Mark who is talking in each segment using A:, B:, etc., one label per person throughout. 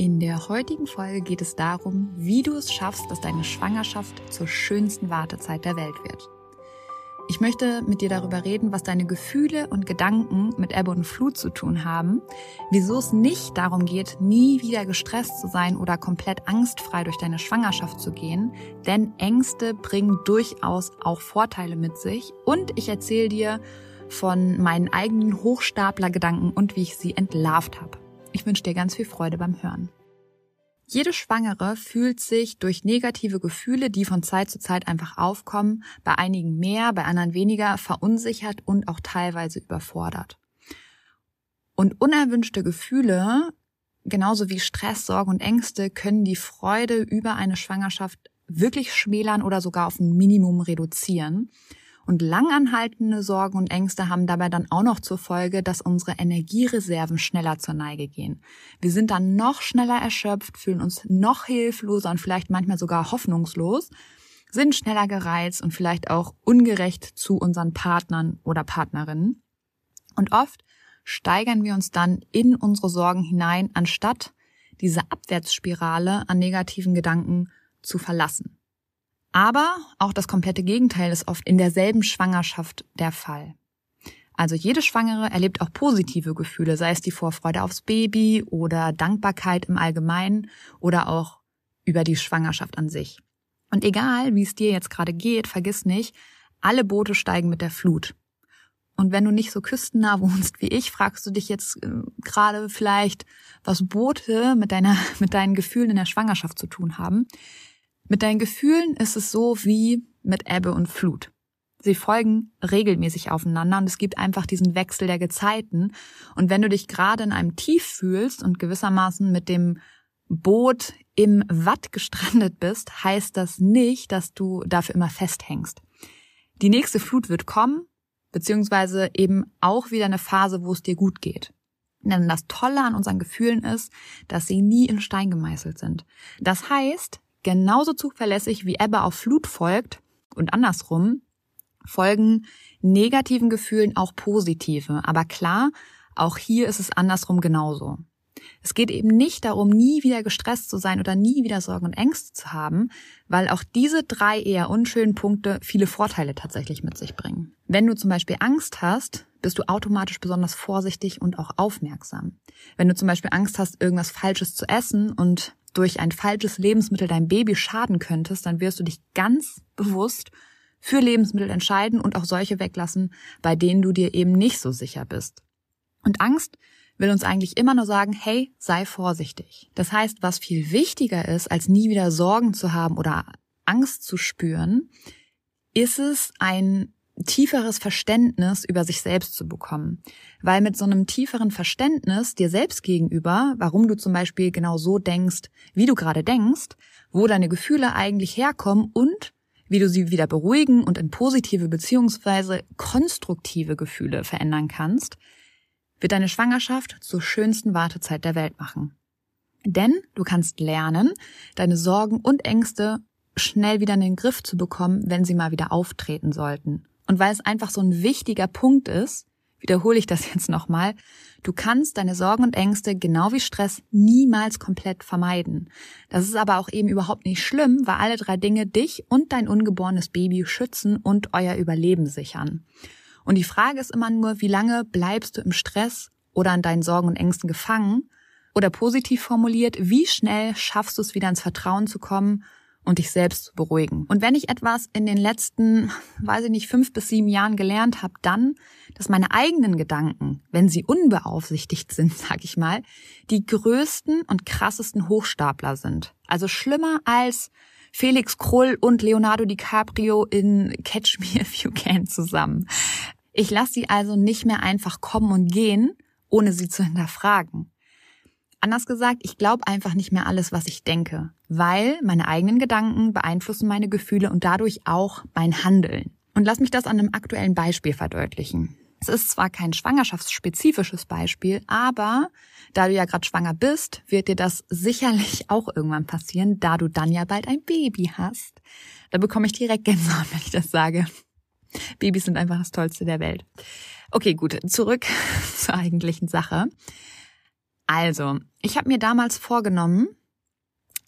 A: In der heutigen Folge geht es darum, wie du es schaffst, dass deine Schwangerschaft zur schönsten Wartezeit der Welt wird. Ich möchte mit dir darüber reden, was deine Gefühle und Gedanken mit Ebbe und Flut zu tun haben, wieso es nicht darum geht, nie wieder gestresst zu sein oder komplett angstfrei durch deine Schwangerschaft zu gehen, denn Ängste bringen durchaus auch Vorteile mit sich und ich erzähle dir von meinen eigenen Hochstapler-Gedanken und wie ich sie entlarvt habe. Ich wünsche dir ganz viel Freude beim Hören. Jede Schwangere fühlt sich durch negative Gefühle, die von Zeit zu Zeit einfach aufkommen, bei einigen mehr, bei anderen weniger, verunsichert und auch teilweise überfordert. Und unerwünschte Gefühle, genauso wie Stress, Sorgen und Ängste, können die Freude über eine Schwangerschaft wirklich schmälern oder sogar auf ein Minimum reduzieren. Und langanhaltende Sorgen und Ängste haben dabei dann auch noch zur Folge, dass unsere Energiereserven schneller zur Neige gehen. Wir sind dann noch schneller erschöpft, fühlen uns noch hilfloser und vielleicht manchmal sogar hoffnungslos, sind schneller gereizt und vielleicht auch ungerecht zu unseren Partnern oder Partnerinnen. Und oft steigern wir uns dann in unsere Sorgen hinein, anstatt diese Abwärtsspirale an negativen Gedanken zu verlassen. Aber auch das komplette Gegenteil ist oft in derselben Schwangerschaft der Fall. Also jede Schwangere erlebt auch positive Gefühle, sei es die Vorfreude aufs Baby oder Dankbarkeit im Allgemeinen oder auch über die Schwangerschaft an sich. Und egal, wie es dir jetzt gerade geht, vergiss nicht, alle Boote steigen mit der Flut. Und wenn du nicht so küstennah wohnst wie ich, fragst du dich jetzt äh, gerade vielleicht, was Boote mit deiner, mit deinen Gefühlen in der Schwangerschaft zu tun haben. Mit deinen Gefühlen ist es so wie mit Ebbe und Flut. Sie folgen regelmäßig aufeinander und es gibt einfach diesen Wechsel der Gezeiten. Und wenn du dich gerade in einem Tief fühlst und gewissermaßen mit dem Boot im Watt gestrandet bist, heißt das nicht, dass du dafür immer festhängst. Die nächste Flut wird kommen, beziehungsweise eben auch wieder eine Phase, wo es dir gut geht. Denn das Tolle an unseren Gefühlen ist, dass sie nie in Stein gemeißelt sind. Das heißt, genauso zuverlässig wie Ebbe auf Flut folgt und andersrum folgen negativen Gefühlen auch positive. Aber klar, auch hier ist es andersrum genauso. Es geht eben nicht darum, nie wieder gestresst zu sein oder nie wieder Sorgen und Ängste zu haben, weil auch diese drei eher unschönen Punkte viele Vorteile tatsächlich mit sich bringen. Wenn du zum Beispiel Angst hast, bist du automatisch besonders vorsichtig und auch aufmerksam. Wenn du zum Beispiel Angst hast, irgendwas Falsches zu essen und durch ein falsches Lebensmittel dein Baby schaden könntest, dann wirst du dich ganz bewusst für Lebensmittel entscheiden und auch solche weglassen, bei denen du dir eben nicht so sicher bist. Und Angst will uns eigentlich immer nur sagen, hey, sei vorsichtig. Das heißt, was viel wichtiger ist, als nie wieder Sorgen zu haben oder Angst zu spüren, ist es ein tieferes Verständnis über sich selbst zu bekommen. Weil mit so einem tieferen Verständnis dir selbst gegenüber, warum du zum Beispiel genau so denkst, wie du gerade denkst, wo deine Gefühle eigentlich herkommen und wie du sie wieder beruhigen und in positive beziehungsweise konstruktive Gefühle verändern kannst, wird deine Schwangerschaft zur schönsten Wartezeit der Welt machen. Denn du kannst lernen, deine Sorgen und Ängste schnell wieder in den Griff zu bekommen, wenn sie mal wieder auftreten sollten. Und weil es einfach so ein wichtiger Punkt ist, wiederhole ich das jetzt nochmal, du kannst deine Sorgen und Ängste genau wie Stress niemals komplett vermeiden. Das ist aber auch eben überhaupt nicht schlimm, weil alle drei Dinge dich und dein ungeborenes Baby schützen und euer Überleben sichern. Und die Frage ist immer nur, wie lange bleibst du im Stress oder an deinen Sorgen und Ängsten gefangen Oder positiv formuliert, wie schnell schaffst du es wieder ins Vertrauen zu kommen und dich selbst zu beruhigen. Und wenn ich etwas in den letzten, weiß ich nicht, fünf bis sieben Jahren gelernt habe, dann, dass meine eigenen Gedanken, wenn sie unbeaufsichtigt sind, sag ich mal, die größten und krassesten Hochstapler sind. Also schlimmer als Felix Krull und Leonardo DiCaprio in Catch Me If You Can zusammen. Ich lasse sie also nicht mehr einfach kommen und gehen, ohne sie zu hinterfragen. Anders gesagt, ich glaube einfach nicht mehr alles, was ich denke, weil meine eigenen Gedanken beeinflussen meine Gefühle und dadurch auch mein Handeln. Und lass mich das an einem aktuellen Beispiel verdeutlichen. Es ist zwar kein schwangerschaftsspezifisches Beispiel, aber da du ja gerade schwanger bist, wird dir das sicherlich auch irgendwann passieren, da du dann ja bald ein Baby hast. Da bekomme ich direkt Gänsehaut, wenn ich das sage. Babys sind einfach das Tollste der Welt. Okay, gut, zurück zur eigentlichen Sache. Also, ich habe mir damals vorgenommen,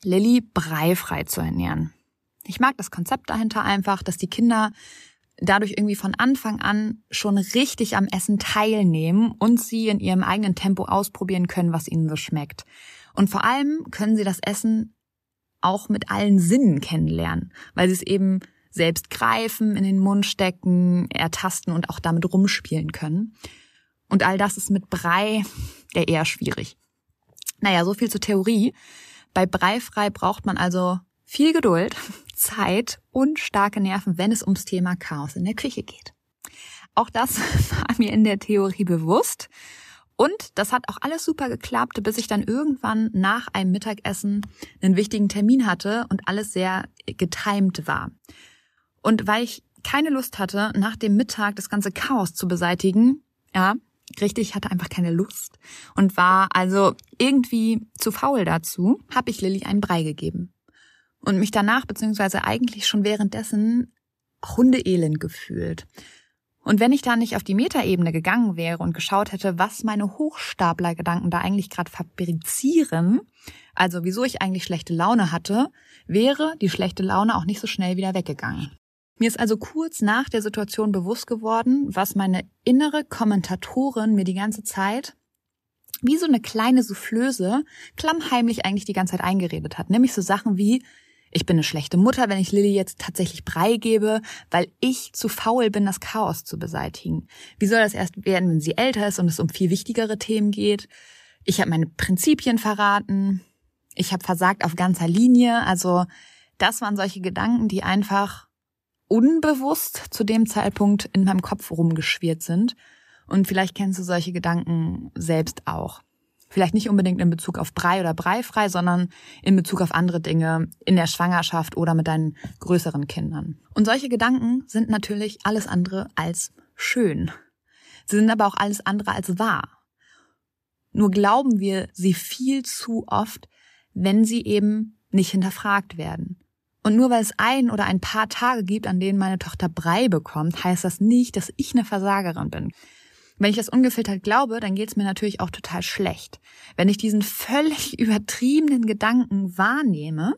A: Lilly breifrei zu ernähren. Ich mag das Konzept dahinter einfach, dass die Kinder dadurch irgendwie von Anfang an schon richtig am Essen teilnehmen und sie in ihrem eigenen Tempo ausprobieren können, was ihnen so schmeckt. Und vor allem können sie das Essen auch mit allen Sinnen kennenlernen, weil sie es eben selbst greifen, in den Mund stecken, ertasten und auch damit rumspielen können. Und all das ist mit Brei ja eher schwierig. Naja, so viel zur Theorie. Bei Breifrei braucht man also viel Geduld, Zeit und starke Nerven, wenn es ums Thema Chaos in der Küche geht. Auch das war mir in der Theorie bewusst. Und das hat auch alles super geklappt, bis ich dann irgendwann nach einem Mittagessen einen wichtigen Termin hatte und alles sehr getimed war. Und weil ich keine Lust hatte, nach dem Mittag das ganze Chaos zu beseitigen, ja, richtig, ich hatte einfach keine Lust und war also irgendwie zu faul dazu, habe ich Lilly einen Brei gegeben. Und mich danach, beziehungsweise eigentlich schon währenddessen, hundeelend gefühlt. Und wenn ich da nicht auf die Metaebene gegangen wäre und geschaut hätte, was meine Hochstaplergedanken da eigentlich gerade fabrizieren, also wieso ich eigentlich schlechte Laune hatte, wäre die schlechte Laune auch nicht so schnell wieder weggegangen. Mir ist also kurz nach der Situation bewusst geworden, was meine innere Kommentatorin mir die ganze Zeit wie so eine kleine Soufflöse klammheimlich eigentlich die ganze Zeit eingeredet hat. Nämlich so Sachen wie, ich bin eine schlechte Mutter, wenn ich Lilly jetzt tatsächlich Brei gebe, weil ich zu faul bin, das Chaos zu beseitigen. Wie soll das erst werden, wenn sie älter ist und es um viel wichtigere Themen geht? Ich habe meine Prinzipien verraten. Ich habe versagt auf ganzer Linie. Also das waren solche Gedanken, die einfach unbewusst zu dem Zeitpunkt in meinem Kopf rumgeschwirrt sind. Und vielleicht kennst du solche Gedanken selbst auch. Vielleicht nicht unbedingt in Bezug auf Brei oder Breifrei, sondern in Bezug auf andere Dinge in der Schwangerschaft oder mit deinen größeren Kindern. Und solche Gedanken sind natürlich alles andere als schön. Sie sind aber auch alles andere als wahr. Nur glauben wir sie viel zu oft, wenn sie eben nicht hinterfragt werden. Und nur weil es ein oder ein paar Tage gibt, an denen meine Tochter Brei bekommt, heißt das nicht, dass ich eine Versagerin bin. Wenn ich das ungefiltert glaube, dann geht es mir natürlich auch total schlecht. Wenn ich diesen völlig übertriebenen Gedanken wahrnehme,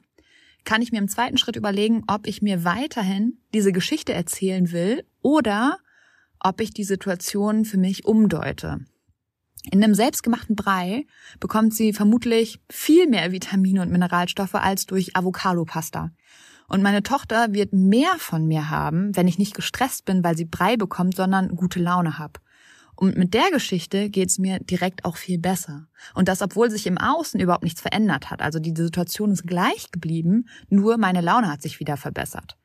A: kann ich mir im zweiten Schritt überlegen, ob ich mir weiterhin diese Geschichte erzählen will oder ob ich die Situation für mich umdeute. In einem selbstgemachten Brei bekommt sie vermutlich viel mehr Vitamine und Mineralstoffe als durch Avocado-Pasta. Und meine Tochter wird mehr von mir haben, wenn ich nicht gestresst bin, weil sie Brei bekommt, sondern gute Laune habe. Und mit der Geschichte geht's mir direkt auch viel besser. Und das, obwohl sich im Außen überhaupt nichts verändert hat. Also die Situation ist gleich geblieben, nur meine Laune hat sich wieder verbessert.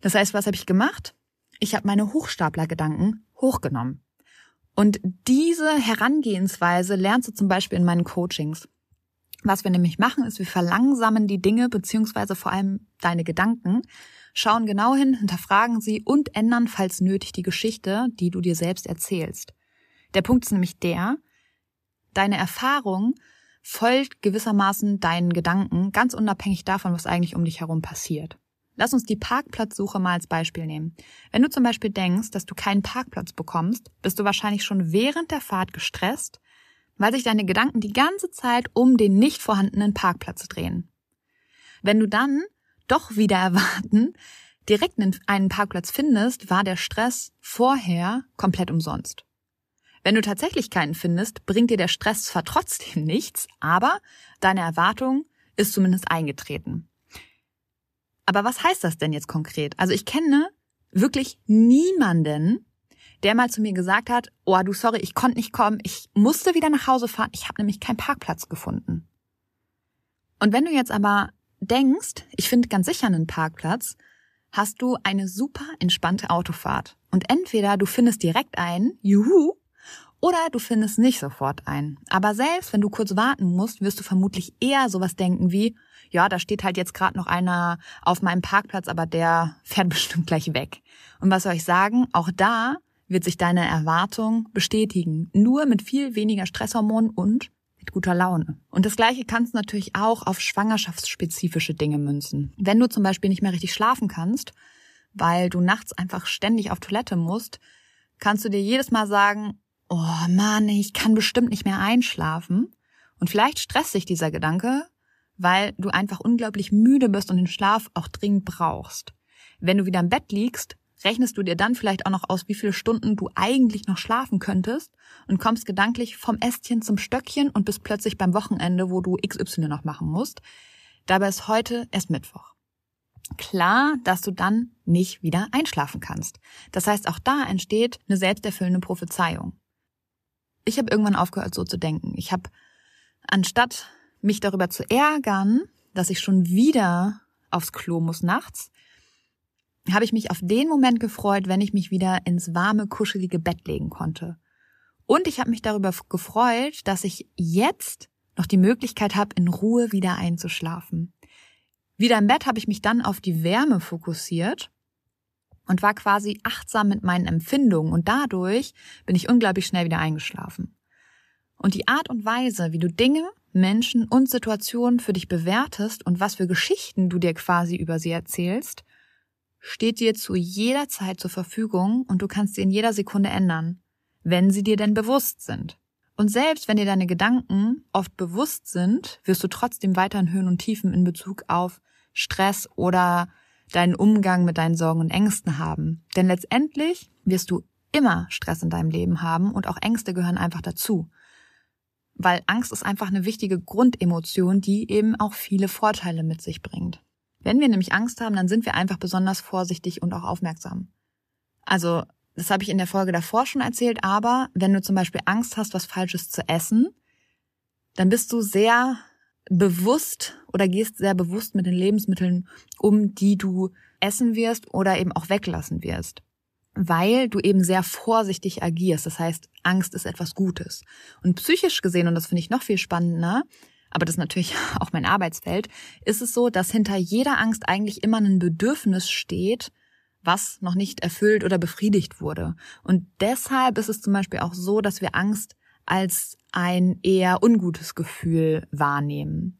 A: Das heißt, was habe ich gemacht? Ich habe meine Hochstaplergedanken hochgenommen. Und diese Herangehensweise lernst du zum Beispiel in meinen Coachings. Was wir nämlich machen, ist, wir verlangsamen die Dinge beziehungsweise vor allem deine Gedanken, schauen genau hin, hinterfragen sie und ändern, falls nötig, die Geschichte, die du dir selbst erzählst. Der Punkt ist nämlich der, deine Erfahrung folgt gewissermaßen deinen Gedanken, ganz unabhängig davon, was eigentlich um dich herum passiert. Lass uns die Parkplatzsuche mal als Beispiel nehmen. Wenn du zum Beispiel denkst, dass du keinen Parkplatz bekommst, bist du wahrscheinlich schon während der Fahrt gestresst, weil sich deine Gedanken die ganze Zeit um den nicht vorhandenen Parkplatz drehen. Wenn du dann doch wieder erwarten direkt einen Parkplatz findest, war der Stress vorher komplett umsonst. Wenn du tatsächlich keinen findest, bringt dir der Stress zwar trotzdem nichts, aber deine Erwartung ist zumindest eingetreten. Aber was heißt das denn jetzt konkret? Also ich kenne wirklich niemanden, der mal zu mir gesagt hat, oh du sorry, ich konnte nicht kommen, ich musste wieder nach Hause fahren, ich habe nämlich keinen Parkplatz gefunden. Und wenn du jetzt aber denkst, ich finde ganz sicher einen Parkplatz, hast du eine super entspannte Autofahrt. Und entweder du findest direkt einen, juhu, oder du findest nicht sofort einen. Aber selbst wenn du kurz warten musst, wirst du vermutlich eher sowas denken wie, ja, da steht halt jetzt gerade noch einer auf meinem Parkplatz, aber der fährt bestimmt gleich weg. Und was soll ich sagen? Auch da wird sich deine Erwartung bestätigen. Nur mit viel weniger Stresshormonen und mit guter Laune. Und das Gleiche kannst du natürlich auch auf schwangerschaftsspezifische Dinge münzen. Wenn du zum Beispiel nicht mehr richtig schlafen kannst, weil du nachts einfach ständig auf Toilette musst, kannst du dir jedes Mal sagen, oh Mann, ich kann bestimmt nicht mehr einschlafen. Und vielleicht stresst sich dieser Gedanke, weil du einfach unglaublich müde bist und den Schlaf auch dringend brauchst. Wenn du wieder im Bett liegst, rechnest du dir dann vielleicht auch noch aus, wie viele Stunden du eigentlich noch schlafen könntest und kommst gedanklich vom Ästchen zum Stöckchen und bist plötzlich beim Wochenende, wo du XY noch machen musst. Dabei ist heute erst Mittwoch. Klar, dass du dann nicht wieder einschlafen kannst. Das heißt, auch da entsteht eine selbsterfüllende Prophezeiung ich habe irgendwann aufgehört, so zu denken. Ich habe, anstatt mich darüber zu ärgern, dass ich schon wieder aufs Klo muss nachts, habe ich mich auf den Moment gefreut, wenn ich mich wieder ins warme, kuschelige Bett legen konnte. Und ich habe mich darüber gefreut, dass ich jetzt noch die Möglichkeit habe, in Ruhe wieder einzuschlafen. Wieder im Bett habe ich mich dann auf die Wärme fokussiert und war quasi achtsam mit meinen Empfindungen und dadurch bin ich unglaublich schnell wieder eingeschlafen. Und die Art und Weise, wie du Dinge, Menschen und Situationen für dich bewertest und was für Geschichten du dir quasi über sie erzählst, steht dir zu jeder Zeit zur Verfügung und du kannst sie in jeder Sekunde ändern, wenn sie dir denn bewusst sind. Und selbst wenn dir deine Gedanken oft bewusst sind, wirst du trotzdem weiter in Höhen und Tiefen in Bezug auf Stress oder deinen Umgang mit deinen Sorgen und Ängsten haben. Denn letztendlich wirst du immer Stress in deinem Leben haben und auch Ängste gehören einfach dazu. Weil Angst ist einfach eine wichtige Grundemotion, die eben auch viele Vorteile mit sich bringt. Wenn wir nämlich Angst haben, dann sind wir einfach besonders vorsichtig und auch aufmerksam. Also, das habe ich in der Folge davor schon erzählt, aber wenn du zum Beispiel Angst hast, was Falsches zu essen, dann bist du sehr bewusst oder gehst sehr bewusst mit den Lebensmitteln um, die du essen wirst oder eben auch weglassen wirst. Weil du eben sehr vorsichtig agierst. Das heißt, Angst ist etwas Gutes. Und psychisch gesehen, und das finde ich noch viel spannender, aber das ist natürlich auch mein Arbeitsfeld, ist es so, dass hinter jeder Angst eigentlich immer ein Bedürfnis steht, was noch nicht erfüllt oder befriedigt wurde. Und deshalb ist es zum Beispiel auch so, dass wir Angst als ein eher ungutes Gefühl wahrnehmen.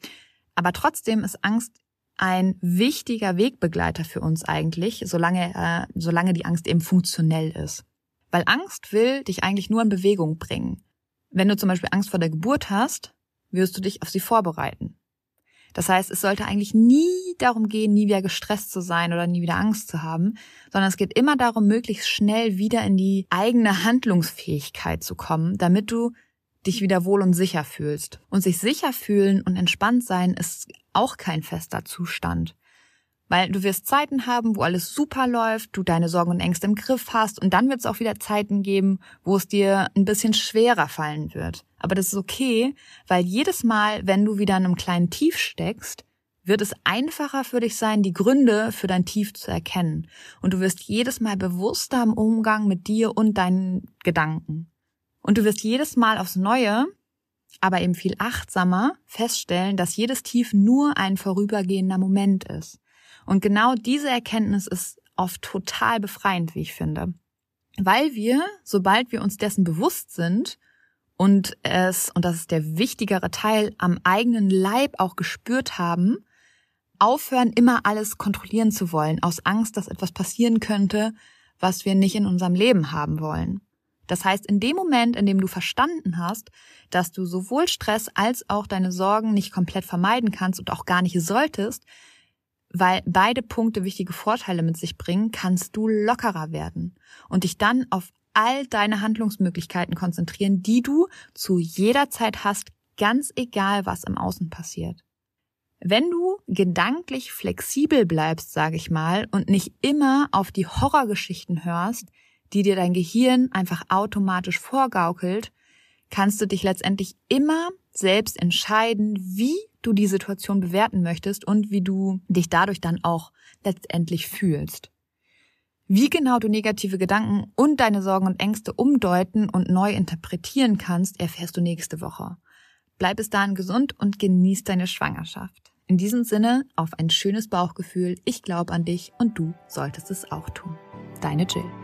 A: Aber trotzdem ist Angst ein wichtiger Wegbegleiter für uns eigentlich, solange, äh, solange die Angst eben funktionell ist. Weil Angst will dich eigentlich nur in Bewegung bringen. Wenn du zum Beispiel Angst vor der Geburt hast, wirst du dich auf sie vorbereiten. Das heißt, es sollte eigentlich nie darum gehen, nie wieder gestresst zu sein oder nie wieder Angst zu haben, sondern es geht immer darum, möglichst schnell wieder in die eigene Handlungsfähigkeit zu kommen, damit du dich wieder wohl und sicher fühlst. Und sich sicher fühlen und entspannt sein ist auch kein fester Zustand. Weil du wirst Zeiten haben, wo alles super läuft, du deine Sorgen und Ängste im Griff hast und dann wird es auch wieder Zeiten geben, wo es dir ein bisschen schwerer fallen wird. Aber das ist okay, weil jedes Mal, wenn du wieder in einem kleinen Tief steckst, wird es einfacher für dich sein, die Gründe für dein Tief zu erkennen. Und du wirst jedes Mal bewusster im Umgang mit dir und deinen Gedanken. Und du wirst jedes Mal aufs Neue, aber eben viel achtsamer feststellen, dass jedes Tief nur ein vorübergehender Moment ist. Und genau diese Erkenntnis ist oft total befreiend, wie ich finde. Weil wir, sobald wir uns dessen bewusst sind und es, und das ist der wichtigere Teil, am eigenen Leib auch gespürt haben, aufhören, immer alles kontrollieren zu wollen, aus Angst, dass etwas passieren könnte, was wir nicht in unserem Leben haben wollen. Das heißt, in dem Moment, in dem du verstanden hast, dass du sowohl Stress als auch deine Sorgen nicht komplett vermeiden kannst und auch gar nicht solltest, weil beide Punkte wichtige Vorteile mit sich bringen, kannst du lockerer werden und dich dann auf all deine Handlungsmöglichkeiten konzentrieren, die du zu jeder Zeit hast, ganz egal, was im Außen passiert. Wenn du gedanklich flexibel bleibst, sage ich mal, und nicht immer auf die Horrorgeschichten hörst, die dir dein Gehirn einfach automatisch vorgaukelt, kannst du dich letztendlich immer selbst entscheiden, wie du die Situation bewerten möchtest und wie du dich dadurch dann auch letztendlich fühlst. Wie genau du negative Gedanken und deine Sorgen und Ängste umdeuten und neu interpretieren kannst, erfährst du nächste Woche. Bleib bis dahin gesund und genieß deine Schwangerschaft. In diesem Sinne auf ein schönes Bauchgefühl. Ich glaube an dich und du solltest es auch tun. Deine Jill.